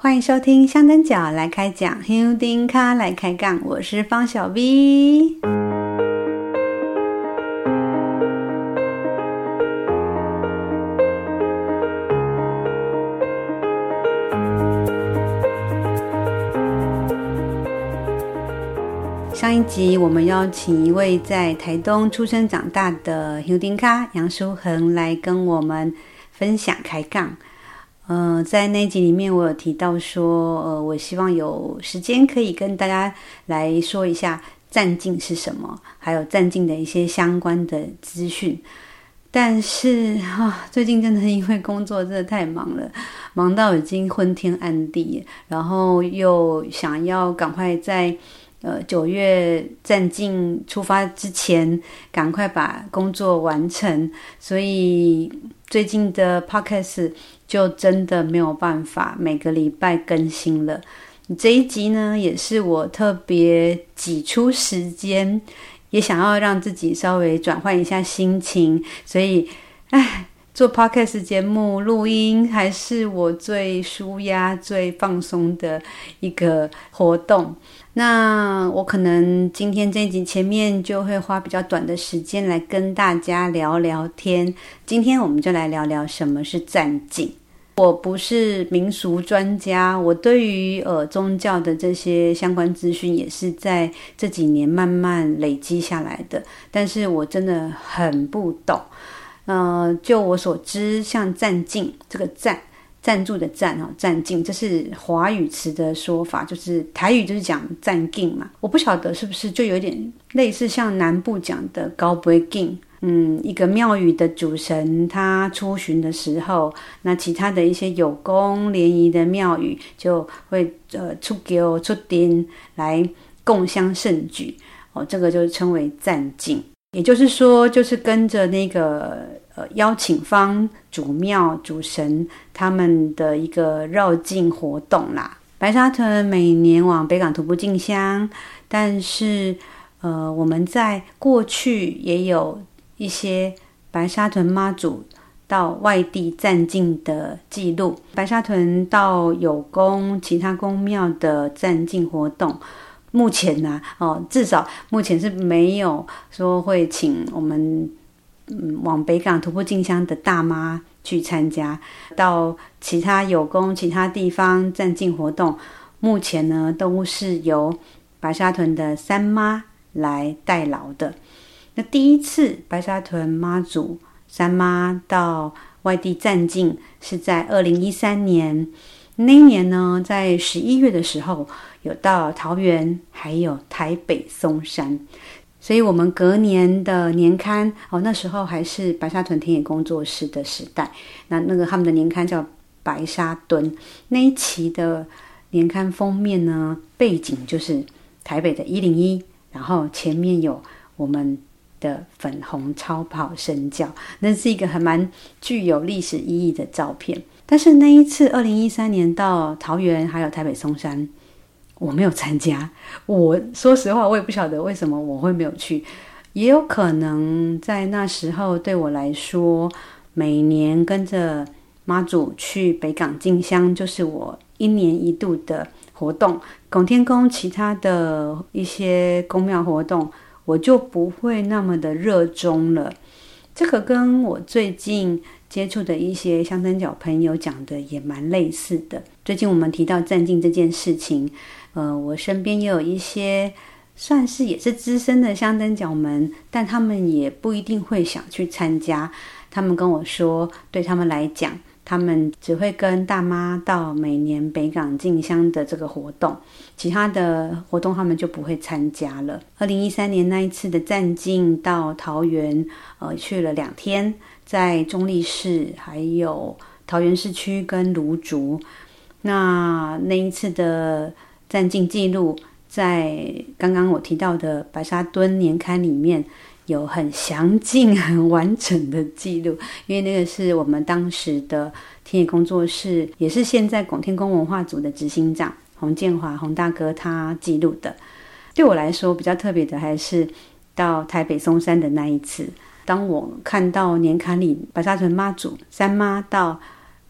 欢迎收听香灯脚来开讲，香灯脚来开杠，我是方小 V。上一集我们邀请一位在台东出生长大的香灯脚杨书恒来跟我们分享开杠。呃，在那集里面，我有提到说，呃，我希望有时间可以跟大家来说一下站镜是什么，还有站镜的一些相关的资讯。但是啊，最近真的因为工作真的太忙了，忙到已经昏天暗地，然后又想要赶快在呃九月站镜出发之前，赶快把工作完成，所以最近的 Podcast。就真的没有办法每个礼拜更新了。这一集呢，也是我特别挤出时间，也想要让自己稍微转换一下心情，所以，哎，做 podcast 节目录音还是我最舒压、最放松的一个活动。那我可能今天这一集前面就会花比较短的时间来跟大家聊聊天。今天我们就来聊聊什么是站镜。我不是民俗专家，我对于呃宗教的这些相关资讯也是在这几年慢慢累积下来的。但是我真的很不懂。呃，就我所知，像站镜这个占。赞助的站哦，站镜，这是华语词的说法，就是台语就是讲站镜嘛。我不晓得是不是就有点类似像南部讲的高杯镜。嗯，一个庙宇的主神他出巡的时候，那其他的一些有功联谊的庙宇就会呃出轿出丁来共襄盛举哦，这个就称为赞进。也就是说，就是跟着那个呃。邀请方主庙主神他们的一个绕境活动啦。白沙屯每年往北港徒步进香，但是呃，我们在过去也有一些白沙屯妈祖到外地站镜的记录。白沙屯到有宫其他宫庙的站镜活动，目前呢、哦，至少目前是没有说会请我们。嗯，往北港徒步进香的大妈去参加，到其他有功其他地方站镜活动，目前呢都是由白沙屯的三妈来代劳的。那第一次白沙屯妈祖三妈到外地站境是在二零一三年，那一年呢在十一月的时候有到桃园，还有台北松山。所以，我们隔年的年刊哦，那时候还是白沙屯田野工作室的时代。那那个他们的年刊叫《白沙屯》，那一期的年刊封面呢，背景就是台北的一零一，然后前面有我们的粉红超跑神教，那是一个还蛮具有历史意义的照片。但是那一次，二零一三年到桃园还有台北松山。我没有参加，我说实话，我也不晓得为什么我会没有去。也有可能在那时候对我来说，每年跟着妈祖去北港进香，就是我一年一度的活动。拱天宫其他的一些宫庙活动，我就不会那么的热衷了。这个跟我最近接触的一些香灯角朋友讲的也蛮类似的。最近我们提到站镜这件事情。呃，我身边也有一些算是也是资深的香灯角们，但他们也不一定会想去参加。他们跟我说，对他们来讲，他们只会跟大妈到每年北港进香的这个活动，其他的活动他们就不会参加了。二零一三年那一次的站进到桃园，呃，去了两天，在中坜市、还有桃园市区跟芦竹。那那一次的。站进记录在刚刚我提到的白沙墩年刊里面有很详尽、很完整的记录，因为那个是我们当时的田野工作室，也是现在拱天宫文化组的执行长洪建华洪大哥他记录的。对我来说比较特别的还是到台北松山的那一次，当我看到年刊里白沙屯妈祖三妈到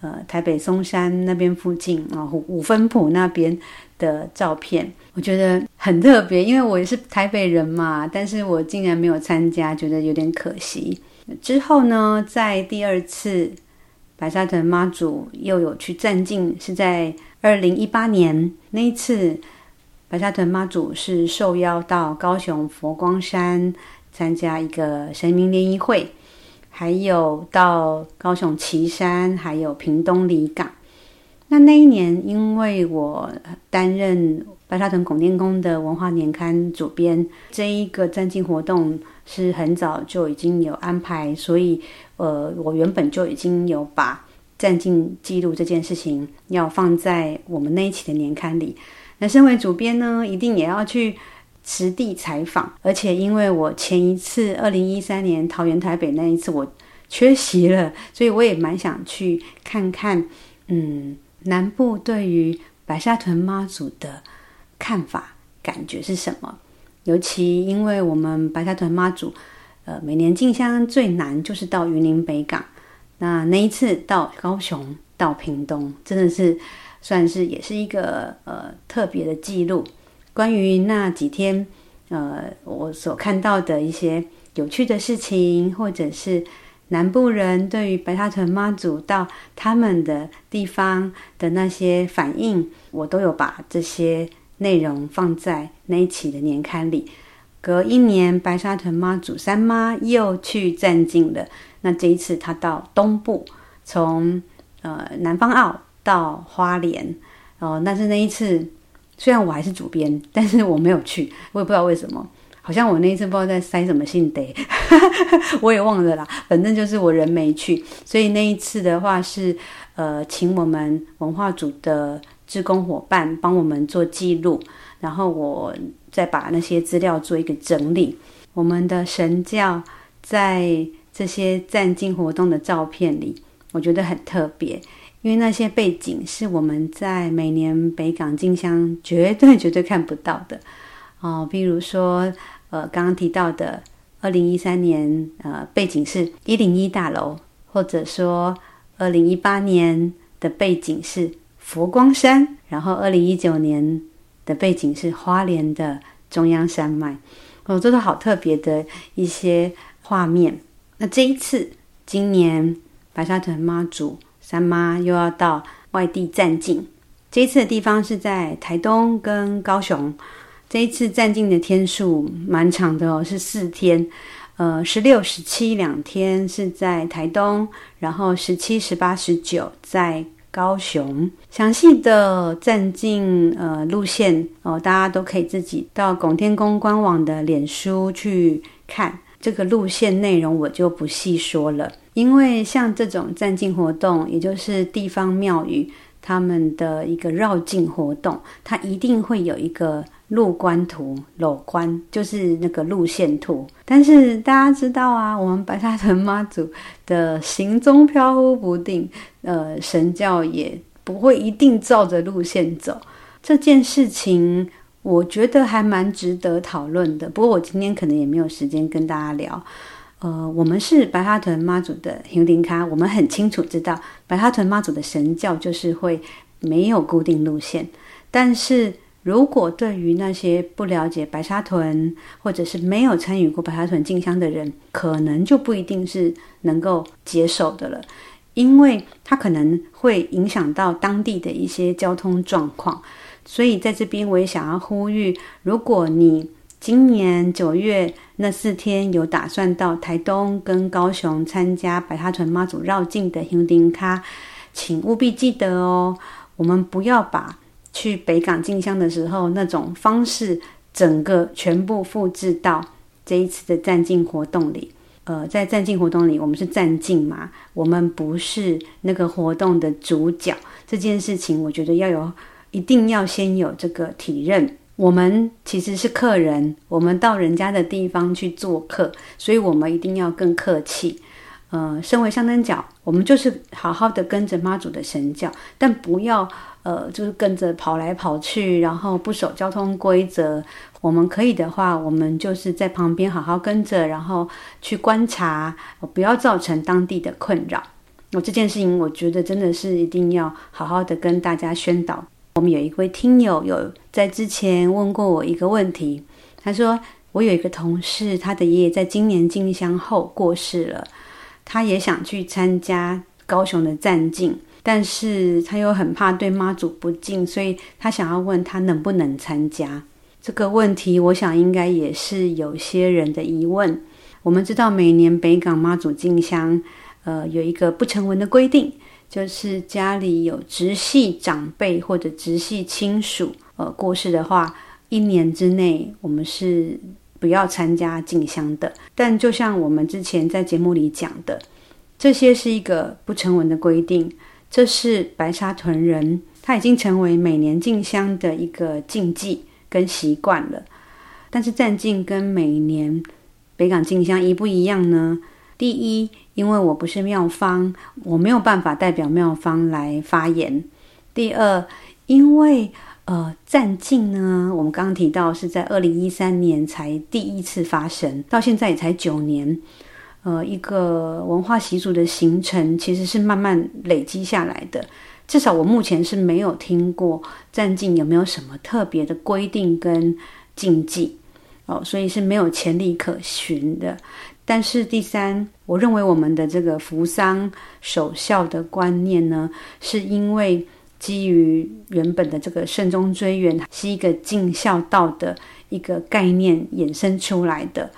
呃台北松山那边附近啊五五分埔那边的照片，我觉得很特别，因为我也是台北人嘛，但是我竟然没有参加，觉得有点可惜。之后呢，在第二次白沙屯妈祖又有去站境，是在二零一八年那一次，白沙屯妈祖是受邀到高雄佛光山参加一个神明联谊会，还有到高雄旗山，还有屏东离港。那那一年，因为我担任白沙屯拱天宫的文化年刊主编，这一个站境活动是很早就已经有安排，所以呃，我原本就已经有把站境记录这件事情要放在我们那一期的年刊里。那身为主编呢，一定也要去实地采访，而且因为我前一次二零一三年桃园台北那一次我缺席了，所以我也蛮想去看看，嗯。南部对于白沙屯妈祖的看法、感觉是什么？尤其因为我们白沙屯妈祖，呃，每年进香最难就是到云林北港。那那一次到高雄、到屏东，真的是算是也是一个呃特别的记录。关于那几天，呃，我所看到的一些有趣的事情，或者是。南部人对于白沙屯妈祖到他们的地方的那些反应，我都有把这些内容放在那一期的年刊里。隔一年，白沙屯妈祖三妈又去站境了。那这一次，她到东部，从呃南方澳到花莲。哦，但是那一次，虽然我还是主编，但是我没有去，我也不知道为什么。好像我那一次不知道在塞什么信得，我也忘了啦。反正就是我人没去，所以那一次的话是呃，请我们文化组的志工伙伴帮我们做记录，然后我再把那些资料做一个整理。我们的神教在这些站境活动的照片里，我觉得很特别，因为那些背景是我们在每年北港进香绝对绝对看不到的哦，比如说。呃，刚刚提到的二零一三年，呃，背景是一零一大楼，或者说二零一八年的背景是佛光山，然后二零一九年的背景是花莲的中央山脉，哦，这都好特别的一些画面。那这一次，今年白沙屯妈祖三妈又要到外地站境，这一次的地方是在台东跟高雄。这一次站境的天数蛮长的哦，是四天，呃，十六、十七两天是在台东，然后十七、十八、十九在高雄。详细的站境呃路线哦，大家都可以自己到拱天宫官网的脸书去看这个路线内容，我就不细说了。因为像这种站境活动，也就是地方庙宇他们的一个绕境活动，它一定会有一个。路观图、篓观就是那个路线图，但是大家知道啊，我们白沙屯妈祖的行踪飘忽不定，呃，神教也不会一定照着路线走。这件事情我觉得还蛮值得讨论的。不过我今天可能也没有时间跟大家聊。呃，我们是白沙屯妈祖的香灯脚，我们很清楚知道白沙屯妈祖的神教就是会没有固定路线，但是。如果对于那些不了解白沙屯，或者是没有参与过白沙屯进香的人，可能就不一定是能够接受的了，因为它可能会影响到当地的一些交通状况。所以在这边我也想要呼吁，如果你今年九月那四天有打算到台东跟高雄参加白沙屯妈祖绕境的香灯脚，请务必记得哦，我们不要把。去北港进香的时候，那种方式，整个全部复制到这一次的站境活动里。呃，在站境活动里，我们是站境嘛，我们不是那个活动的主角。这件事情，我觉得要有，一定要先有这个体认。我们其实是客人，我们到人家的地方去做客，所以我们一定要更客气。呃，身为香灯脚，我们就是好好的跟着妈祖的神教，但不要。呃，就是跟着跑来跑去，然后不守交通规则。我们可以的话，我们就是在旁边好好跟着，然后去观察，不要造成当地的困扰。那这件事情，我觉得真的是一定要好好的跟大家宣导。我们有一位听友有在之前问过我一个问题，他说我有一个同事，他的爷爷在今年进香后过世了，他也想去参加高雄的战进，但是他又很怕对妈祖不敬，所以他想要问他能不能参加。这个问题，我想应该也是有些人的疑问。我们知道每年北港妈祖进香。呃，有一个不成文的规定，就是家里有直系长辈或者直系亲属呃过世的话，一年之内我们是不要参加进香的。但就像我们之前在节目里讲的，这些是一个不成文的规定，这是白沙屯人他已经成为每年进香的一个禁忌跟习惯了。但是战进跟每年北港进香一不一样呢？第一，因为我不是妙方，我没有办法代表妙方来发言。第二，因为呃，战进呢，我们刚刚提到是在二零一三年才第一次发生，到现在也才九年。呃，一个文化习俗的形成，其实是慢慢累积下来的。至少我目前是没有听过战进有没有什么特别的规定跟禁忌哦，所以是没有前例可循的。但是第三，我认为我们的这个扶桑守孝的观念呢，是因为基于原本的这个慎终追远是一个尽孝道的一个概念衍生出来的。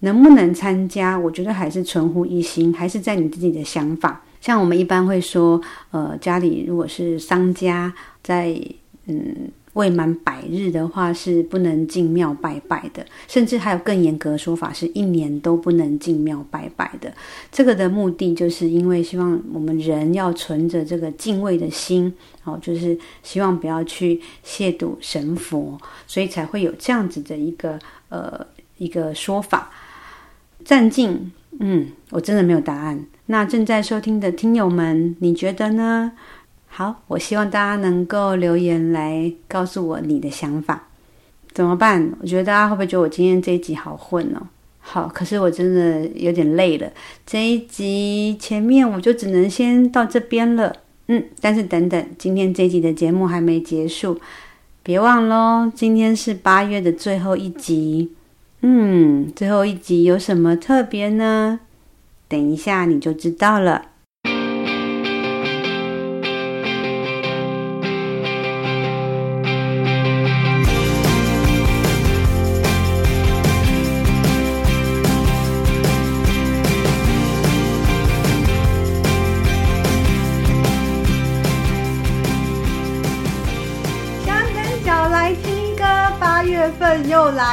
能不能参加，我觉得还是存乎一心，还是在你自己的想法。像我们一般会说，呃，家里如果是商家，在嗯。未满百日的话是不能进庙拜拜的，甚至还有更严格的说法，是一年都不能进庙拜拜的。这个的目的就是因为希望我们人要存着这个敬畏的心，哦，就是希望不要去亵渎神佛，所以才会有这样子的一个呃一个说法。战进，嗯，我真的没有答案。那正在收听的听友们，你觉得呢？好，我希望大家能够留言来告诉我你的想法，怎么办？我觉得大家会不会觉得我今天这一集好混哦？好，可是我真的有点累了。这一集前面我就只能先到这边了，嗯，但是等等，今天这一集的节目还没结束，别忘喽，今天是八月的最后一集，嗯，最后一集有什么特别呢？等一下你就知道了。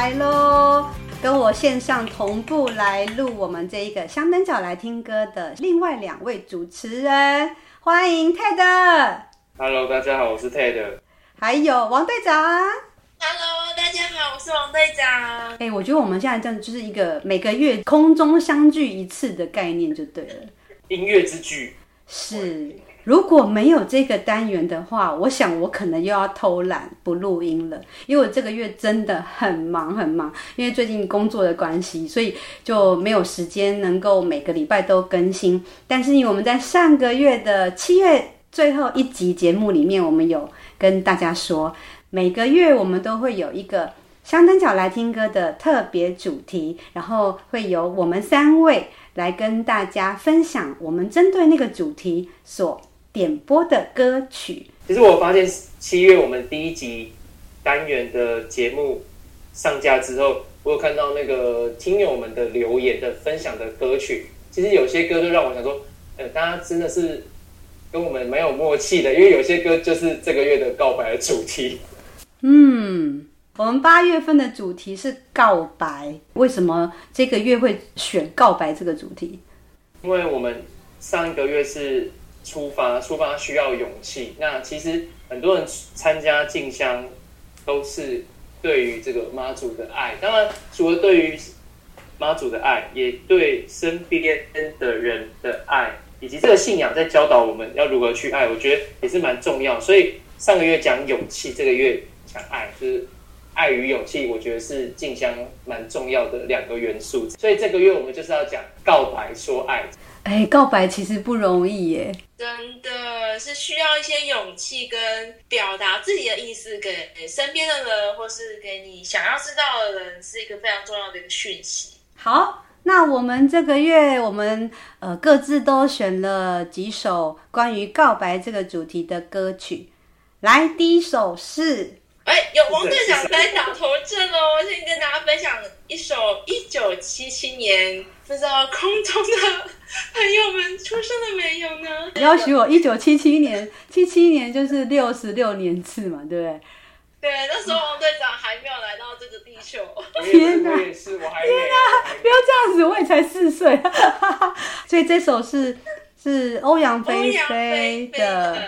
来喽！跟我线上同步来录我们这一个香灯角来听歌的另外两位主持人，欢迎 Ted。Hello，大家好，我是 Ted。还有王队长。Hello，大家好，我是王队长。哎、欸，我觉得我们现在这样就是一个每个月空中相聚一次的概念就对了。音乐之聚。是。如果没有这个单元的话，我想我可能又要偷懒不录音了，因为我这个月真的很忙很忙，因为最近工作的关系，所以就没有时间能够每个礼拜都更新。但是因为我们在上个月的七月最后一集节目里面，我们有跟大家说，每个月我们都会有一个香灯脚来听歌的特别主题，然后会有我们三位来跟大家分享我们针对那个主题所点播的歌曲，其实我发现七月我们第一集单元的节目上架之后，我有看到那个听友们的留言的分享的歌曲，其实有些歌就让我想说，呃，大家真的是跟我们蛮有默契的，因为有些歌就是这个月的告白的主题。嗯，我们八月份的主题是告白，为什么这个月会选告白这个主题？因为我们上一个月是。出发，出发需要勇气。那其实很多人参加进香，都是对于这个妈祖的爱。当然，除了对于妈祖的爱，也对身边的人的爱，以及这个信仰在教导我们要如何去爱。我觉得也是蛮重要。所以上个月讲勇气，这个月讲爱，就是爱与勇气。我觉得是静香蛮重要的两个元素。所以这个月我们就是要讲告白说爱。哎，告白其实不容易耶，真的是需要一些勇气跟表达自己的意思给身边的人，或是给你想要知道的人，是一个非常重要的一个讯息。好，那我们这个月我们呃各自都选了几首关于告白这个主题的歌曲，来，第一首是。哎，有王队长在打头阵哦！我先跟大家分享一首一九七七年，不知道空中的朋友们出生了没有呢？你要许我一九七七年，七七年就是六十六年次嘛，对不对？对，那时候王队长还没有来到这个地球。天哪！天哪！不要这样子，我也才四岁。所以这首是是欧阳菲菲的《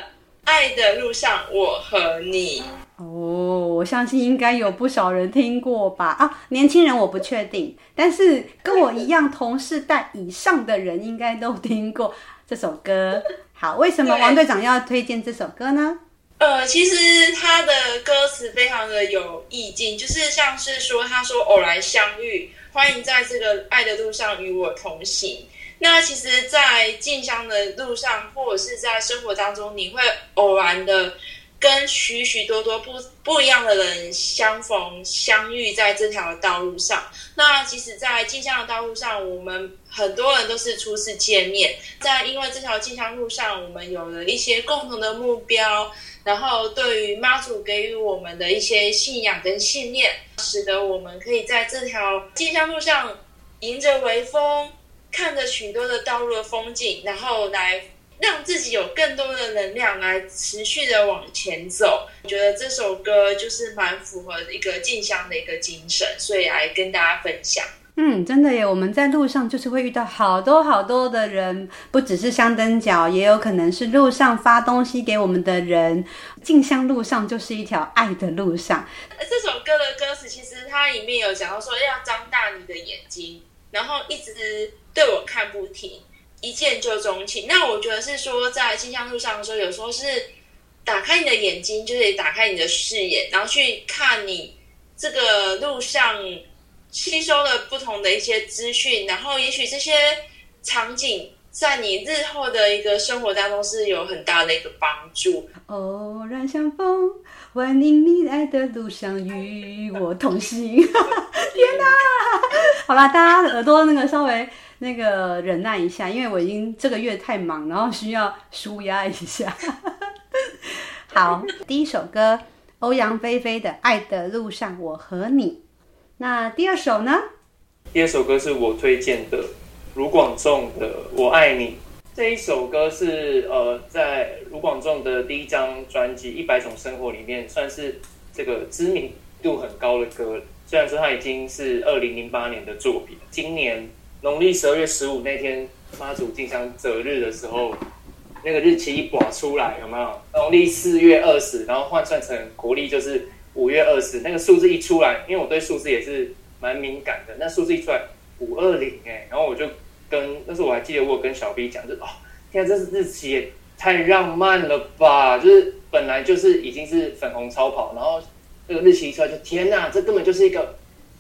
爱的路上，我和你》。哦，我相信应该有不少人听过吧？啊，年轻人我不确定，但是跟我一样同世代以上的人应该都听过这首歌。好，为什么王队长要推荐这首歌呢？呃，其实他的歌词非常的有意境，就是像是说，他说偶然相遇，欢迎在这个爱的路上与我同行。那其实，在进香的路上，或者是在生活当中，你会偶然的。跟许许多多不不一样的人相逢相遇在这条道路上，那即使在进香的道路上，我们很多人都是初次见面，在因为这条进香路上，我们有了一些共同的目标，然后对于妈祖给予我们的一些信仰跟信念，使得我们可以在这条进香路上迎着微风，看着许多的道路的风景，然后来。让自己有更多的能量来持续的往前走，我觉得这首歌就是蛮符合一个静香的一个精神，所以来跟大家分享。嗯，真的耶！我们在路上就是会遇到好多好多的人，不只是香灯脚，也有可能是路上发东西给我们的人。进香路上就是一条爱的路上。这首歌的歌词其实它里面有讲到说要张大你的眼睛，然后一直对我看不停。一见就钟情，那我觉得是说，在进香路上的时候，有时候是打开你的眼睛，就是打开你的视野，然后去看你这个路上吸收了不同的一些资讯，然后也许这些场景在你日后的一个生活当中是有很大的一个帮助。偶然相逢，欢迎你爱的路上与我同行。天哪！好啦，大家耳朵那个稍微。那个忍耐一下，因为我已经这个月太忙，然后需要舒压一下。好，第一首歌，欧阳菲菲的《爱的路上我和你》。那第二首呢？第二首歌是我推荐的卢广仲的《我爱你》。这一首歌是呃，在卢广仲的第一张专辑《一百种生活》里面，算是这个知名度很高的歌。虽然说它已经是二零零八年的作品，今年。农历十二月十五那天，妈祖进香择日的时候，那个日期一刮出来，有没有？农历四月二十，然后换算成国历就是五月二十，那个数字一出来，因为我对数字也是蛮敏感的，那数字一出来五二零哎，然后我就跟那时候我还记得我跟小 B 讲，就哦，天啊，这是日期也太浪漫了吧！就是本来就是已经是粉红超跑，然后那个日期一出来就天哪，这根本就是一个。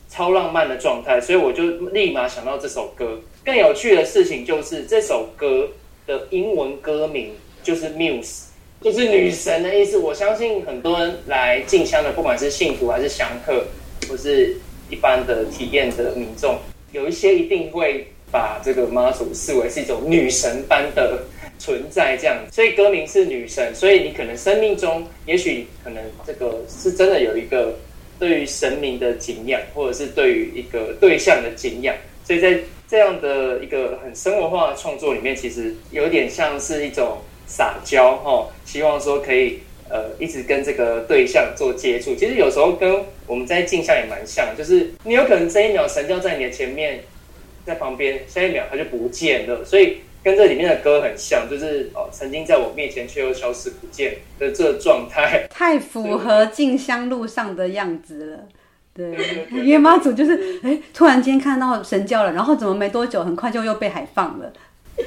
超浪漫的状态，所以我就立马想到这首歌。更有趣的事情就是，这首歌的英文歌名就是 Muse，就是女神的意思。我相信很多人来进香的，不管是信徒还是香客，或是一般的体验的民众，有一些一定会把这个妈祖视为是一种女神般的存在，这样。所以歌名是女神，所以你可能生命中，也许可能这个是真的有一个。对于神明的敬仰，或者是对于一个对象的敬仰，所以在这样的一个很生活化的创作里面，其实有点像是一种撒娇哈，希望说可以呃一直跟这个对象做接触。其实有时候跟我们在镜像也蛮像，就是你有可能这一秒神轿在你的前面，在旁边，下一秒它就不见了，所以。跟这里面的歌很像，就是哦，曾经在我面前却又消失不见的这个状态，太符合静香路上的样子了。对，因为妈祖就是哎，突然间看到神教了，然后怎么没多久，很快就又被海放了。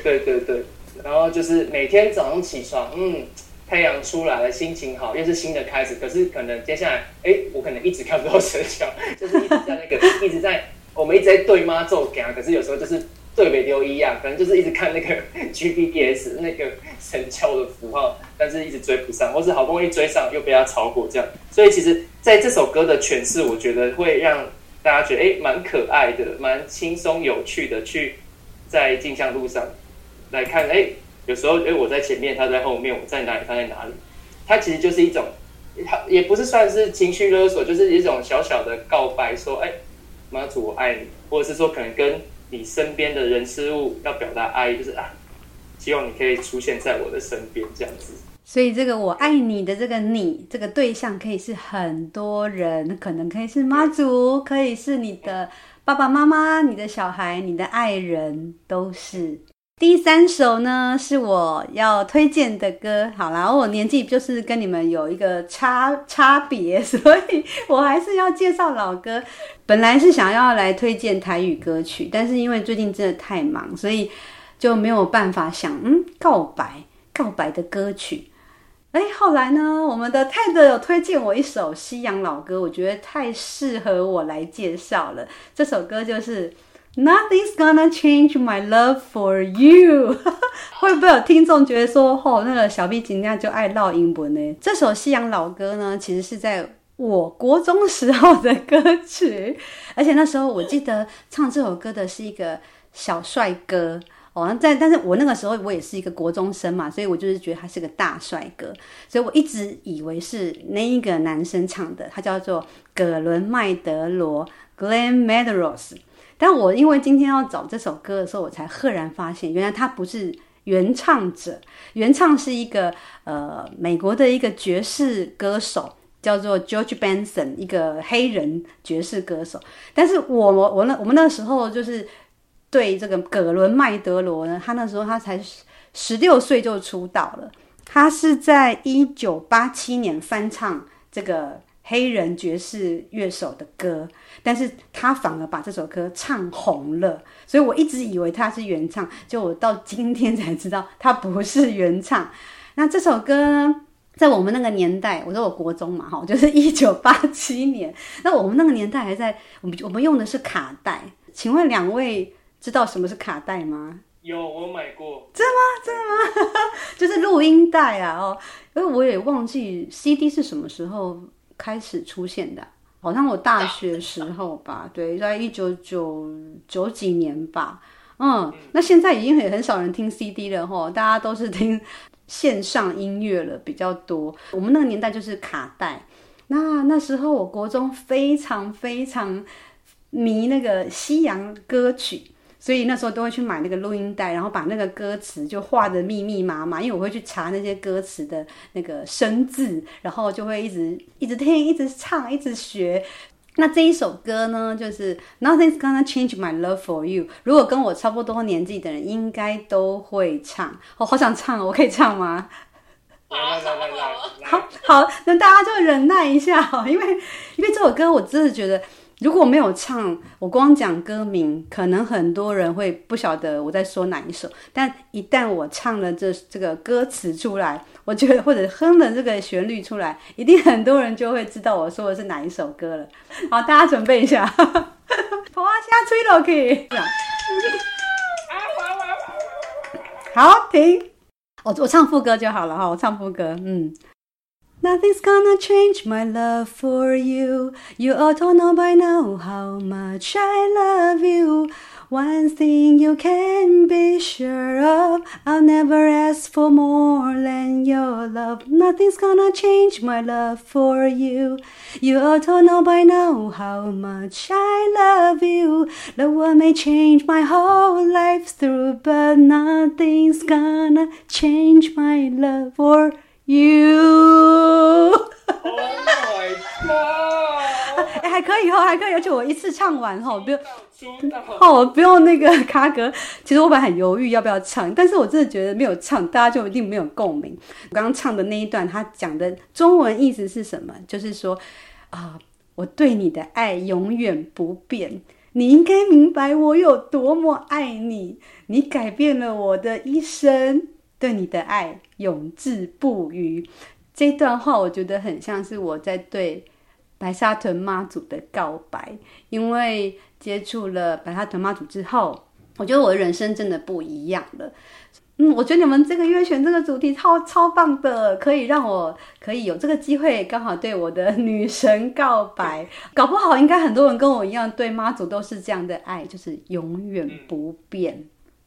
对对对，然后就是每天早上起床，嗯，太阳出来了，心情好，又是新的开始。可是可能接下来，哎，我可能一直看不到神教，就是一直在那个一直在我们一直在对妈祖讲，可是有时候就是。对北丢一样，可能就是一直看那个 GPS 那个神轿的符号，但是一直追不上，或是好不容易追上又被他超过这样。所以其实在这首歌的诠释，我觉得会让大家觉得哎，蛮可爱的，蛮轻松有趣的，去在镜像路上来看，哎，有时候哎我在前面，他在后面，我在哪里，他在哪里，他其实就是一种，他也不是算是情绪勒索，就是一种小小的告白，说哎，妈祖我爱你，或者是说可能跟。你身边的人事物要表达爱，就是啊，希望你可以出现在我的身边，这样子。所以这个我爱你的这个你，这个对象可以是很多人，可能可以是妈祖，可以是你的爸爸妈妈、你的小孩、你的爱人，都是。第三首呢，是我要推荐的歌。好啦，我年纪就是跟你们有一个差差别，所以我还是要介绍老歌。本来是想要来推荐台语歌曲，但是因为最近真的太忙，所以就没有办法想嗯告白告白的歌曲。哎，后来呢，我们的泰德有推荐我一首西洋老歌，我觉得太适合我来介绍了。这首歌就是。Nothing's gonna change my love for you。会不会有听众觉得说，哦，那个小 B 今天就爱唠英文呢？这首西洋老歌呢，其实是在我国中时候的歌曲，而且那时候我记得唱这首歌的是一个小帅哥哦。在，但是我那个时候我也是一个国中生嘛，所以我就是觉得他是个大帅哥，所以我一直以为是那一个男生唱的，他叫做葛伦麦德罗 （Glen Medros）。但我因为今天要找这首歌的时候，我才赫然发现，原来他不是原唱者，原唱是一个呃美国的一个爵士歌手，叫做 George Benson，一个黑人爵士歌手。但是我我那我们那时候就是对这个葛伦麦德罗呢，他那时候他才十六岁就出道了，他是在一九八七年翻唱这个。黑人爵士乐手的歌，但是他反而把这首歌唱红了，所以我一直以为他是原唱，就我到今天才知道他不是原唱。那这首歌呢，在我们那个年代，我说我国中嘛，哈，就是 一九八七年。那我们那个年代还在，我们我们用的是卡带。请问两位知道什么是卡带吗？有，我买过。真的吗？真的吗？就是录音带啊，哦，因为我也忘记 CD 是什么时候。开始出现的，好像我大学时候吧，对，在一九九九几年吧，嗯，那现在已经很很少人听 CD 了哈，大家都是听线上音乐了比较多。我们那个年代就是卡带，那那时候我国中非常非常迷那个西洋歌曲。所以那时候都会去买那个录音带，然后把那个歌词就画的密密麻麻，因为我会去查那些歌词的那个生字，然后就会一直一直听，一直唱，一直学。那这一首歌呢，就是 Nothing's gonna change my love for you。如果跟我差不多年纪的人，应该都会唱。我好想唱，我可以唱吗？来来来来来，好好，那大家就忍耐一下，因为因为这首歌我真的觉得。如果没有唱，我光讲歌名，可能很多人会不晓得我在说哪一首。但一旦我唱了这这个歌词出来，我觉得或者哼了这个旋律出来，一定很多人就会知道我说的是哪一首歌了。好，大家准备一下，花香吹落去，好停。我我唱副歌就好了哈，我唱副歌，嗯。Nothing's gonna change my love for you. You ought to know by now how much I love you. One thing you can be sure of, I'll never ask for more than your love. Nothing's gonna change my love for you. You ought to know by now how much I love you. The world may change my whole life through, but nothing's gonna change my love for you. You，哎、欸，还可以哈，还可以，而且我一次唱完哈，不用，哦，我不用那个卡格。其实我本来很犹豫要不要唱，但是我真的觉得没有唱，大家就一定没有共鸣。我刚刚唱的那一段，他讲的中文意思是什么？就是说啊，我对你的爱永远不变，你应该明白我有多么爱你，你改变了我的一生。对你的爱永志不渝，这段话我觉得很像是我在对白沙屯妈祖的告白。因为接触了白沙屯妈祖之后，我觉得我的人生真的不一样了。嗯，我觉得你们这个月选这个主题超超棒的，可以让我可以有这个机会，刚好对我的女神告白。搞不好应该很多人跟我一样，对妈祖都是这样的爱，就是永远不变。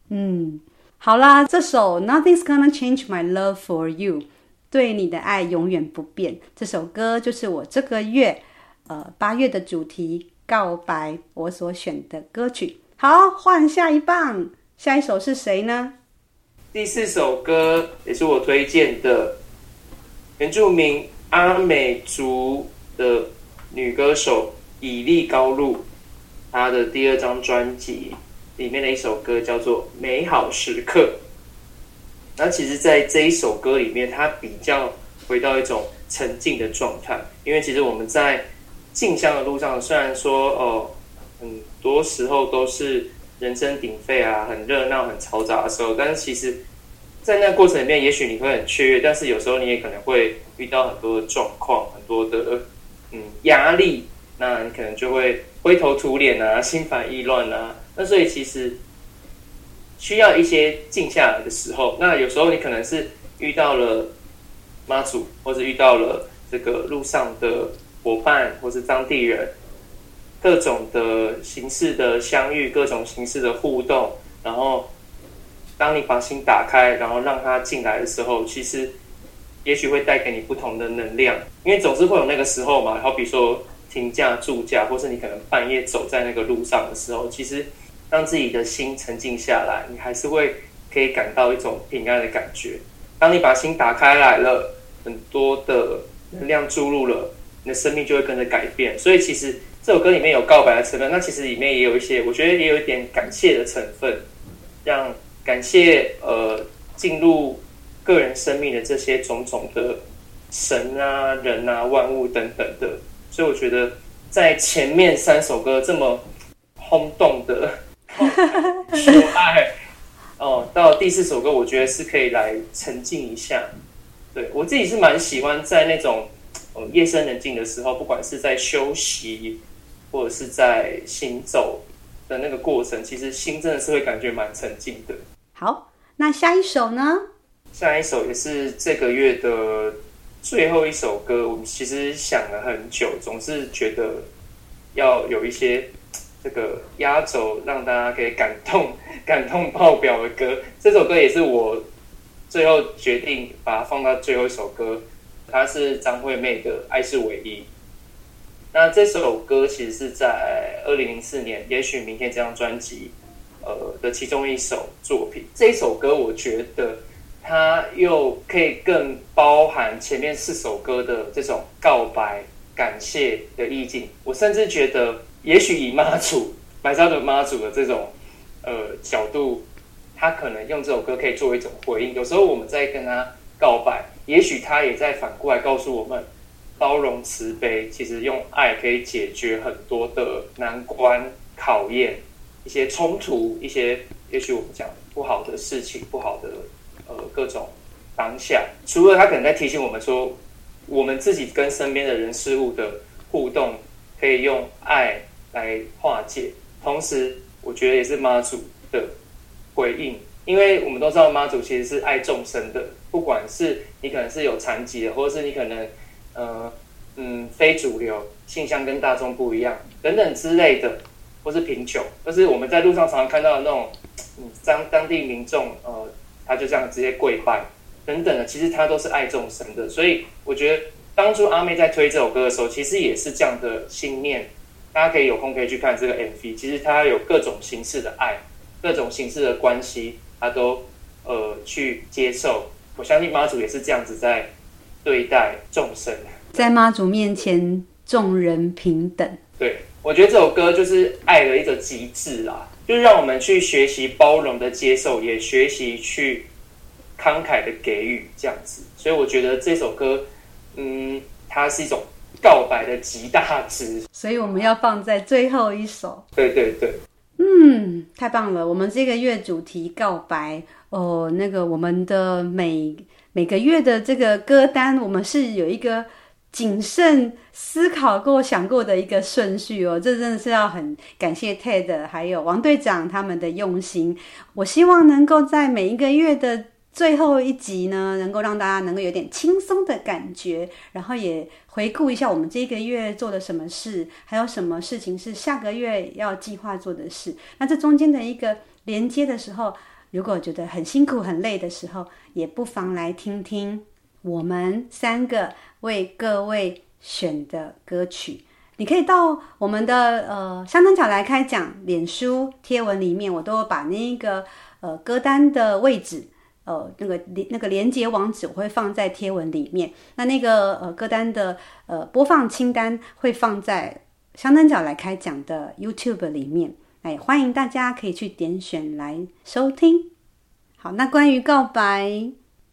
嗯，好啦，这首 Nothing's Gonna Change My Love For You，对你的爱永远不变。这首歌就是我这个月呃八月的主题告白，我所选的歌曲。好，换下一棒，下一首是谁呢？第四首歌也是我推荐的，原住民阿美族的女歌手以利高露，她的第二张专辑里面的一首歌叫做《美好时刻》。那其实，在这一首歌里面，它比较回到一种沉静的状态，因为其实我们在进香的路上，虽然说哦，很多时候都是。人声鼎沸啊，很热闹、很嘈杂的时候，但是其实，在那过程里面，也许你会很雀跃，但是有时候你也可能会遇到很多的状况、很多的嗯压力，那你可能就会灰头土脸啊、心烦意乱啊。那所以其实需要一些静下来的时候。那有时候你可能是遇到了妈祖，或者遇到了这个路上的伙伴，或是当地人。各种的形式的相遇，各种形式的互动，然后当你把心打开，然后让他进来的时候，其实也许会带给你不同的能量，因为总是会有那个时候嘛。好比说停驾住驾，或是你可能半夜走在那个路上的时候，其实让自己的心沉静下来，你还是会可以感到一种平安的感觉。当你把心打开来了，很多的能量注入了，你的生命就会跟着改变。所以其实。这首歌里面有告白的成分，那其实里面也有一些，我觉得也有一点感谢的成分，让感谢呃进入个人生命的这些种种的神啊、人啊、万物等等的，所以我觉得在前面三首歌这么轰动的爱哦，到第四首歌，我觉得是可以来沉静一下。对，我自己是蛮喜欢在那种夜深人静的时候，不管是在休息。或者是在行走的那个过程，其实心真的是会感觉蛮沉静的。好，那下一首呢？下一首也是这个月的最后一首歌。我们其实想了很久，总是觉得要有一些这个压轴，让大家可以感动、感动爆表的歌。这首歌也是我最后决定把它放到最后一首歌。它是张惠妹的《爱是唯一》。那这首歌其实是在二零零四年《也许明天》这张专辑，呃的其中一首作品。这首歌，我觉得它又可以更包含前面四首歌的这种告白、感谢的意境。我甚至觉得，也许以妈祖白沙屯妈祖的这种呃角度，他可能用这首歌可以作为一种回应。有时候我们在跟他告白，也许他也在反过来告诉我们。包容慈悲，其实用爱可以解决很多的难关、考验、一些冲突、一些也许我们讲不好的事情、不好的呃各种当下。除了他可能在提醒我们说，我们自己跟身边的人事物的互动可以用爱来化解，同时我觉得也是妈祖的回应，因为我们都知道妈祖其实是爱众生的，不管是你可能是有残疾的，或者是你可能。呃，嗯，非主流性向跟大众不一样，等等之类的，或是贫穷，或是我们在路上常常看到的那种，嗯，当当地民众，呃，他就这样直接跪拜，等等的，其实他都是爱众生的。所以我觉得当初阿妹在推这首歌的时候，其实也是这样的信念。大家可以有空可以去看这个 MV，其实它有各种形式的爱，各种形式的关系，他都呃去接受。我相信妈祖也是这样子在。对待众生，在妈祖面前，众人平等。对，我觉得这首歌就是爱的一个极致啦，就是让我们去学习包容的接受，也学习去慷慨的给予，这样子。所以我觉得这首歌，嗯，它是一种告白的极大值。所以我们要放在最后一首。对对对，嗯，太棒了！我们这个月主题告白哦，那个我们的每。每个月的这个歌单，我们是有一个谨慎思考过、想过的一个顺序哦。这真的是要很感谢 Ted 还有王队长他们的用心。我希望能够在每一个月的最后一集呢，能够让大家能够有点轻松的感觉，然后也回顾一下我们这个月做了什么事，还有什么事情是下个月要计划做的事。那这中间的一个连接的时候，如果觉得很辛苦、很累的时候，也不妨来听听我们三个为各位选的歌曲。你可以到我们的呃香灯角来开讲脸书贴文里面，我都把那个呃歌单的位置。呃，那个连那个连接网址我会放在贴文里面。那那个呃歌单的呃播放清单会放在香灯脚来开讲的 YouTube 里面。哎，欢迎大家可以去点选来收听。好，那关于告白，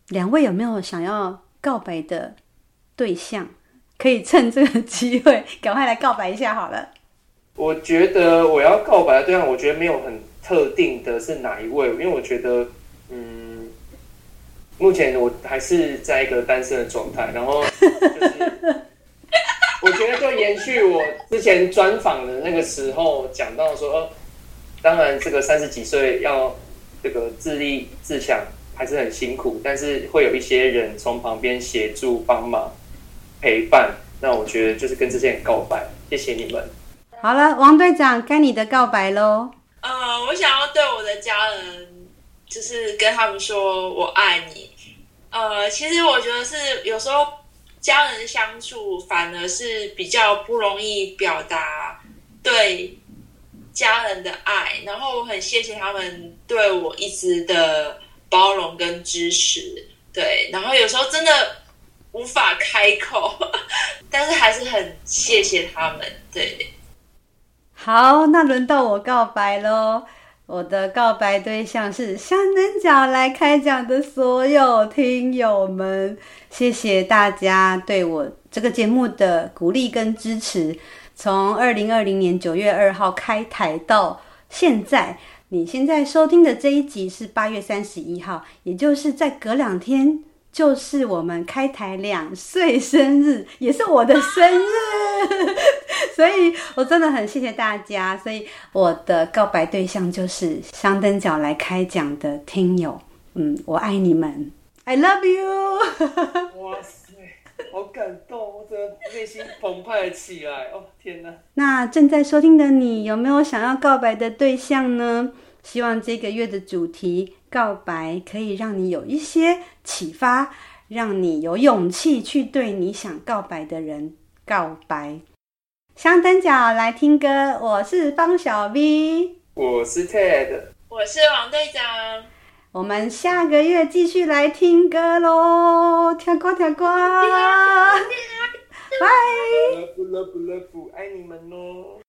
两位有没有想要告白的对象？可以趁这个机会赶快来告白一下好了。我觉得我要告白的对象，我觉得没有很特定的是哪一位，因为我觉得嗯。目前我还是在一个单身的状态，然后 就是我觉得就延续我之前专访的那个时候讲到说，当然这个三十几岁要这个自立自强还是很辛苦，但是会有一些人从旁边协助帮忙陪伴，那我觉得就是跟这些人告白，谢谢你们。好了，王队长该你的告白喽。呃，我想要对我的家人，就是跟他们说我爱你。呃，其实我觉得是有时候家人相处反而是比较不容易表达对家人的爱，然后我很谢谢他们对我一直的包容跟支持，对，然后有时候真的无法开口，但是还是很谢谢他们，对。好，那轮到我告白喽。我的告白对象是香灯脚来开讲的所有听友们，谢谢大家对我这个节目的鼓励跟支持。从二零二零年九月二号开台到现在，你现在收听的这一集是八月三十一号，也就是在隔两天。就是我们开台两岁生日，也是我的生日，所以我真的很谢谢大家。所以我的告白对象就是香灯脚来开讲的听友，嗯，我爱你们，I love you。哇塞，好感动，我真的内心澎湃起来。哦，天哪！那正在收听的你，有没有想要告白的对象呢？希望这个月的主题告白可以让你有一些启发，让你有勇气去对你想告白的人告白。香灯脚来听歌，我是方小 V，我是 Ted，我是王队长。我们下个月继续来听歌喽，跳歌跳歌，拜。Love love love，爱你们哦。